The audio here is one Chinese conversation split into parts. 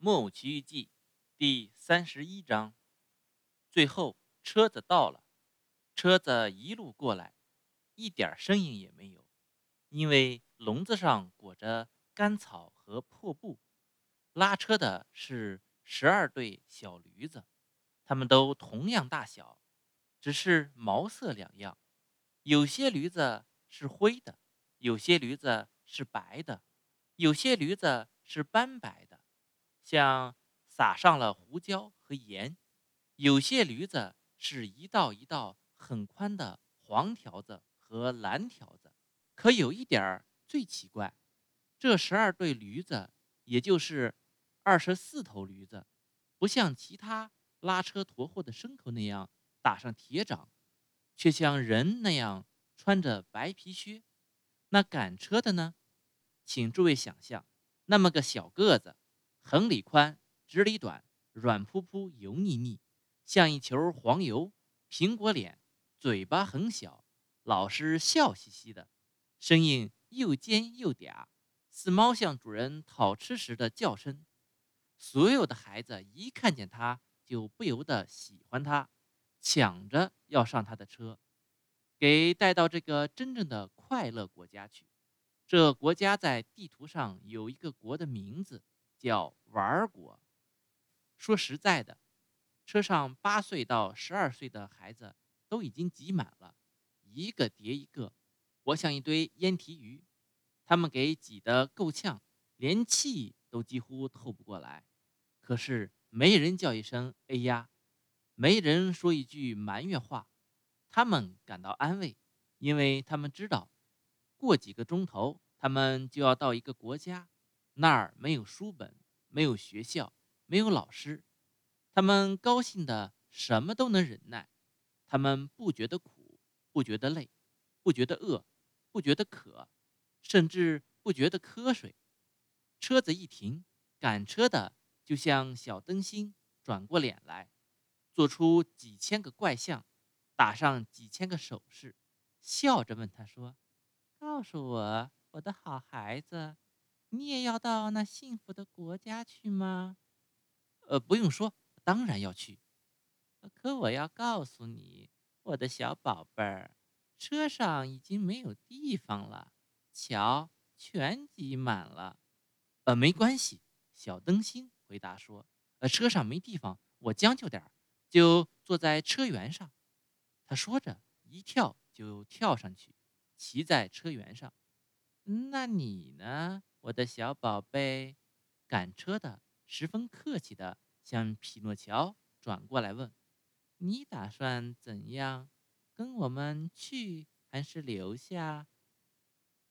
木偶奇遇记第三十一章，最后车子到了，车子一路过来，一点声音也没有，因为笼子上裹着干草和破布。拉车的是十二对小驴子，它们都同样大小，只是毛色两样，有些驴子是灰的，有些驴子是白的，有些驴子是斑白的。像撒上了胡椒和盐，有些驴子是一道一道很宽的黄条子和蓝条子。可有一点儿最奇怪，这十二对驴子，也就是二十四头驴子，不像其他拉车驮货的牲口那样打上铁掌，却像人那样穿着白皮靴。那赶车的呢？请诸位想象，那么个小个子。横里宽，直里短，软扑扑，油腻腻，像一球黄油。苹果脸，嘴巴很小，老是笑嘻嘻的，声音又尖又嗲，似猫向主人讨吃时的叫声。所有的孩子一看见他，就不由得喜欢他，抢着要上他的车，给带到这个真正的快乐国家去。这国家在地图上有一个国的名字。叫玩国。说实在的，车上八岁到十二岁的孩子都已经挤满了，一个叠一个，活像一堆烟蹄鱼。他们给挤得够呛，连气都几乎透不过来。可是没人叫一声“哎呀”，没人说一句埋怨话。他们感到安慰，因为他们知道，过几个钟头，他们就要到一个国家。那儿没有书本，没有学校，没有老师，他们高兴的什么都能忍耐，他们不觉得苦，不觉得累，不觉得饿，不觉得渴，甚至不觉得瞌睡。车子一停，赶车的就像小灯芯转过脸来，做出几千个怪相，打上几千个手势，笑着问他说：“告诉我，我的好孩子。”你也要到那幸福的国家去吗？呃，不用说，当然要去。可我要告诉你，我的小宝贝儿，车上已经没有地方了，瞧，全挤满了。呃，没关系，小灯芯回答说：“呃，车上没地方，我将就点儿，就坐在车辕上。”他说着，一跳就跳上去，骑在车辕上。那你呢？我的小宝贝，赶车的十分客气的向匹诺乔转过来问：“你打算怎样？跟我们去还是留下？”“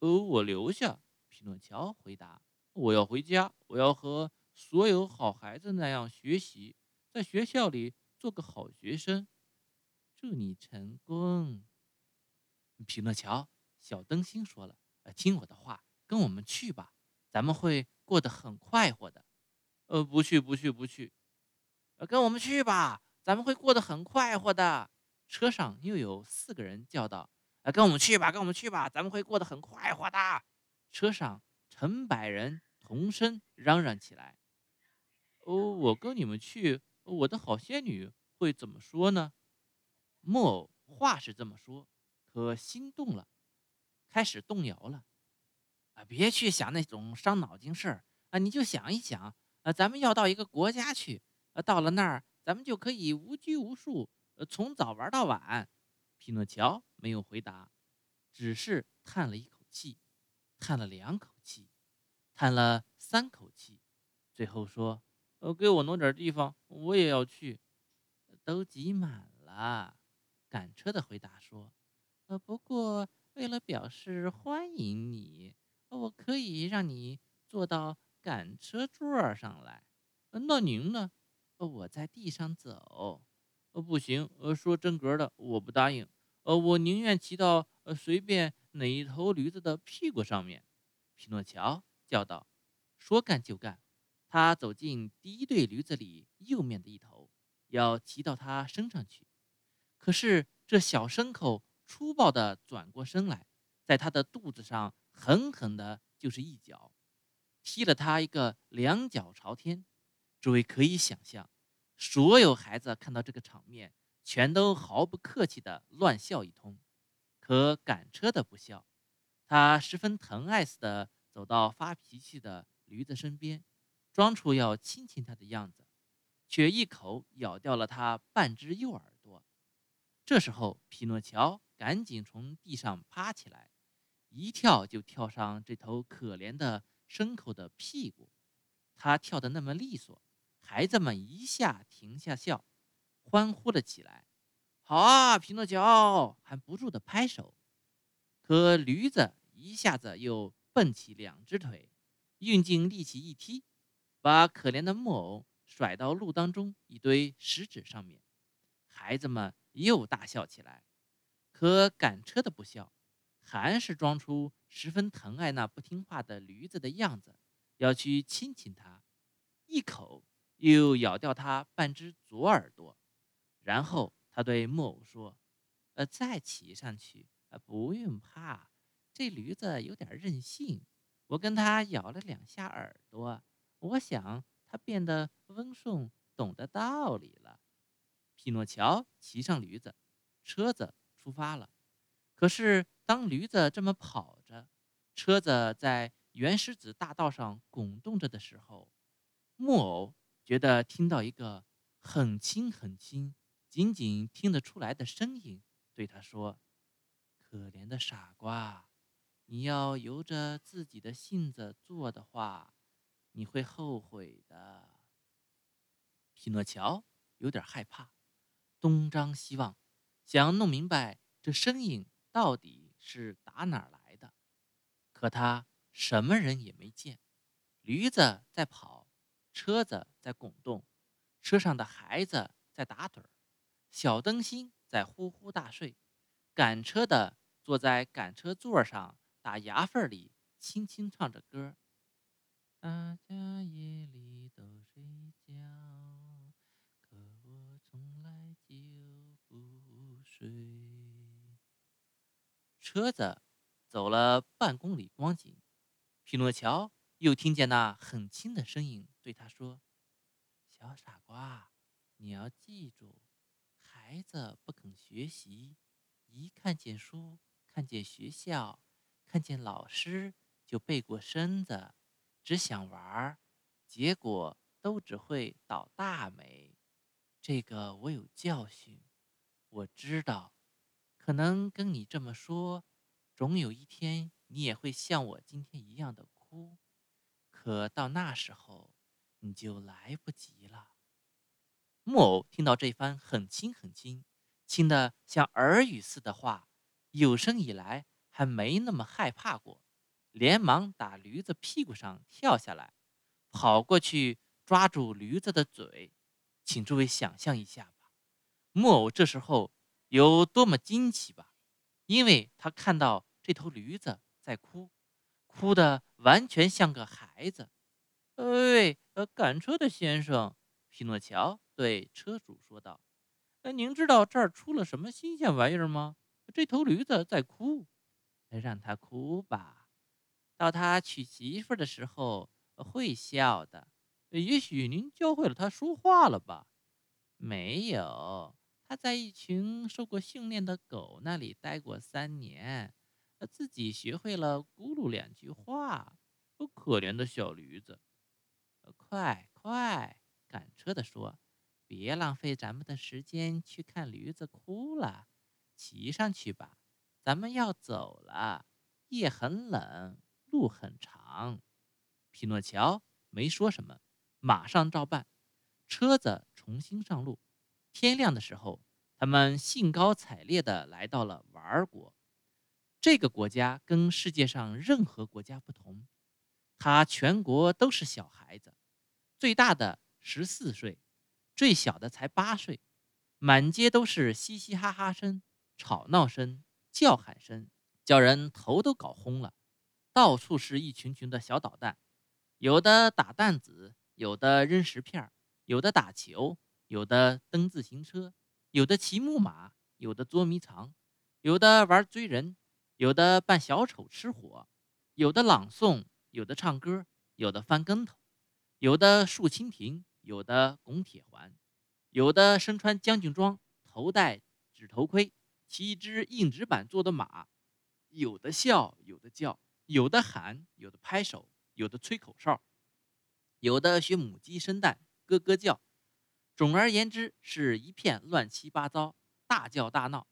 哦，我留下。”匹诺乔回答。“我要回家，我要和所有好孩子那样学习，在学校里做个好学生。”“祝你成功。”匹诺乔，小灯芯说了：“听我的话。”跟我们去吧，咱们会过得很快活的。呃，不去，不去，不去。呃，跟我们去吧，咱们会过得很快活的。车上又有四个人叫道：“呃，跟我们去吧，跟我们去吧，咱们会过得很快活的。”车上成百人同声嚷嚷起来：“哦，我跟你们去，我的好仙女会怎么说呢？”木偶话是这么说，可心动了，开始动摇了。啊，别去想那种伤脑筋事儿啊！你就想一想，呃，咱们要到一个国家去，呃，到了那儿，咱们就可以无拘无束，呃，从早玩到晚。匹诺乔没有回答，只是叹了一口气，叹了两口气，叹了三口气，最后说：“呃，给我弄点地方，我也要去。”都挤满了。赶车的回答说：“呃，不过为了表示欢迎你。”我可以让你坐到赶车座上来，那您呢？我在地上走，呃，不行，呃，说真格的，我不答应，呃，我宁愿骑到呃随便哪一头驴子的屁股上面。匹诺乔叫道：“说干就干。”他走进第一对驴子里右面的一头，要骑到它身上去。可是这小牲口粗暴地转过身来，在他的肚子上。狠狠的就是一脚，踢了他一个两脚朝天，诸位可以想象，所有孩子看到这个场面，全都毫不客气地乱笑一通。可赶车的不笑，他十分疼爱似的走到发脾气的驴子身边，装出要亲亲他的样子，却一口咬掉了他半只右耳朵。这时候，匹诺乔赶紧从地上爬起来，一跳就跳上这头可怜的牲口的屁股。他跳得那么利索，孩子们一下停下笑，欢呼了起来。好啊，匹诺乔还不住地拍手。可驴子一下子又蹦起两只腿，用尽力气一踢，把可怜的木偶甩到路当中一堆石子上面。孩子们。又大笑起来，可赶车的不笑，还是装出十分疼爱那不听话的驴子的样子，要去亲亲它，一口又咬掉它半只左耳朵，然后他对木偶说：“呃，再骑上去，呃，不用怕，这驴子有点任性，我跟他咬了两下耳朵，我想他变得温顺，懂得道理了。”匹诺乔骑上驴子，车子出发了。可是，当驴子这么跑着，车子在原石子大道上滚动着的时候，木偶觉得听到一个很轻很轻、仅仅听得出来的声音，对他说：“可怜的傻瓜，你要由着自己的性子做的话，你会后悔的。”匹诺乔有点害怕。东张西望，想弄明白这声音到底是打哪儿来的。可他什么人也没见，驴子在跑，车子在滚动，车上的孩子在打盹儿，小灯芯在呼呼大睡，赶车的坐在赶车座上打牙缝里，轻轻唱着歌。大家夜里都睡觉。车子走了半公里光景，匹诺乔又听见那很轻的声音对他说：“小傻瓜，你要记住，孩子不肯学习，一看见书、看见学校、看见老师就背过身子，只想玩，结果都只会倒大霉。这个我有教训，我知道。”可能跟你这么说，总有一天你也会像我今天一样的哭，可到那时候你就来不及了。木偶听到这番很轻很轻、轻的像耳语似的话，有生以来还没那么害怕过，连忙打驴子屁股上跳下来，跑过去抓住驴子的嘴。请诸位想象一下吧，木偶这时候。有多么惊奇吧，因为他看到这头驴子在哭，哭得完全像个孩子。喂，呃，赶车的先生，匹诺乔对车主说道：“呃，您知道这儿出了什么新鲜玩意儿吗？这头驴子在哭，让它哭吧，到他娶媳妇的时候会笑的。也许您教会了他说话了吧？没有。”他在一群受过训练的狗那里待过三年，他自己学会了咕噜两句话。可怜的小驴子！快快，赶车的说：“别浪费咱们的时间去看驴子哭了，骑上去吧，咱们要走了。夜很冷，路很长。”匹诺乔没说什么，马上照办。车子重新上路。天亮的时候，他们兴高采烈地来到了玩儿国。这个国家跟世界上任何国家不同，它全国都是小孩子，最大的十四岁，最小的才八岁，满街都是嘻嘻哈哈声、吵闹声、叫喊声，叫人头都搞昏了。到处是一群群的小捣蛋，有的打弹子，有的扔石片，有的打球。有的蹬自行车，有的骑木马，有的捉迷藏，有的玩追人，有的扮小丑吃火，有的朗诵，有的唱歌，有的翻跟头，有的竖蜻蜓，有的拱铁环，有的身穿将军装，头戴纸头盔，骑一只硬纸板做的马，有的笑，有的叫，有的喊，有的拍手，有的吹口哨，有的学母鸡生蛋，咯咯叫。总而言之，是一片乱七八糟，大叫大闹，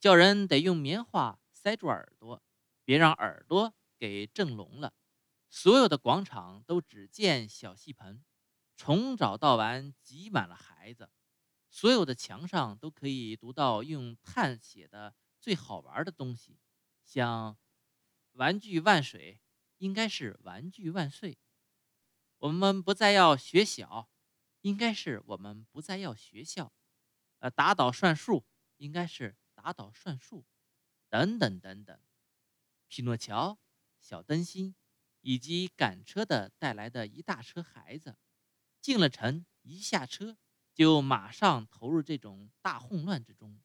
叫人得用棉花塞住耳朵，别让耳朵给震聋了。所有的广场都只见小戏棚，从早到晚挤满了孩子。所有的墙上都可以读到用碳写的最好玩的东西，像“玩具万水”，应该是“玩具万岁”。我们不再要学小。应该是我们不再要学校，呃，打倒算术应该是打倒算术，等等等等。匹诺乔、小灯芯以及赶车的带来的一大车孩子，进了城，一下车就马上投入这种大混乱之中。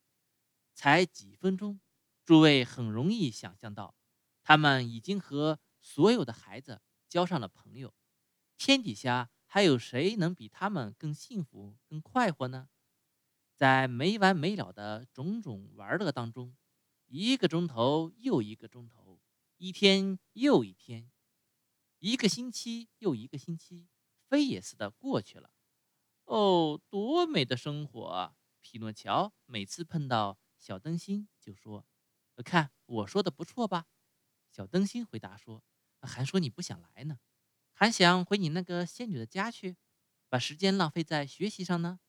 才几分钟，诸位很容易想象到，他们已经和所有的孩子交上了朋友。天底下。还有谁能比他们更幸福、更快活呢？在没完没了的种种玩乐当中，一个钟头又一个钟头，一天又一天，一个星期又一个星期，飞也似的过去了。哦，多美的生活啊！匹诺乔每次碰到小灯芯就说：“看，我说的不错吧？”小灯芯回答说：“还说你不想来呢。”还想回你那个仙女的家去，把时间浪费在学习上呢？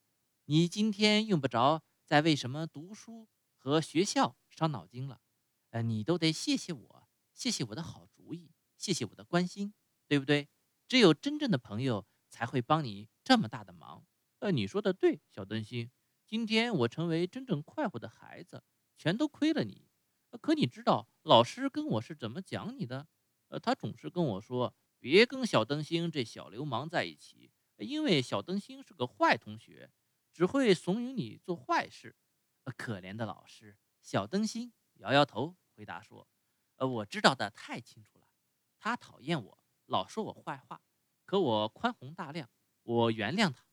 你今天用不着再为什么读书和学校伤脑筋了。呃，你都得谢谢我，谢谢我的好主意，谢谢我的关心，对不对？只有真正的朋友才会帮你这么大的忙。呃，你说的对，小灯芯。今天我成为真正快活的孩子，全都亏了你。可你知道老师跟我是怎么讲你的？呃，他总是跟我说。别跟小灯芯这小流氓在一起，因为小灯芯是个坏同学，只会怂恿你做坏事。可怜的老师，小灯芯摇摇头，回答说：“呃，我知道的太清楚了。他讨厌我，老说我坏话，可我宽宏大量，我原谅他。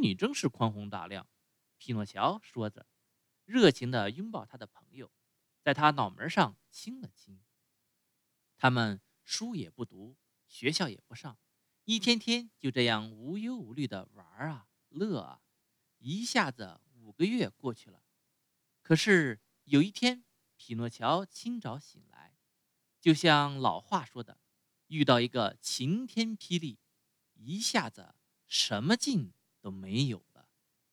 你真是宽宏大量。”匹诺乔说着，热情地拥抱他的朋友，在他脑门上亲了亲。他们书也不读。学校也不上，一天天就这样无忧无虑的玩啊乐啊，一下子五个月过去了。可是有一天，匹诺乔清早醒来，就像老话说的，遇到一个晴天霹雳，一下子什么劲都没有。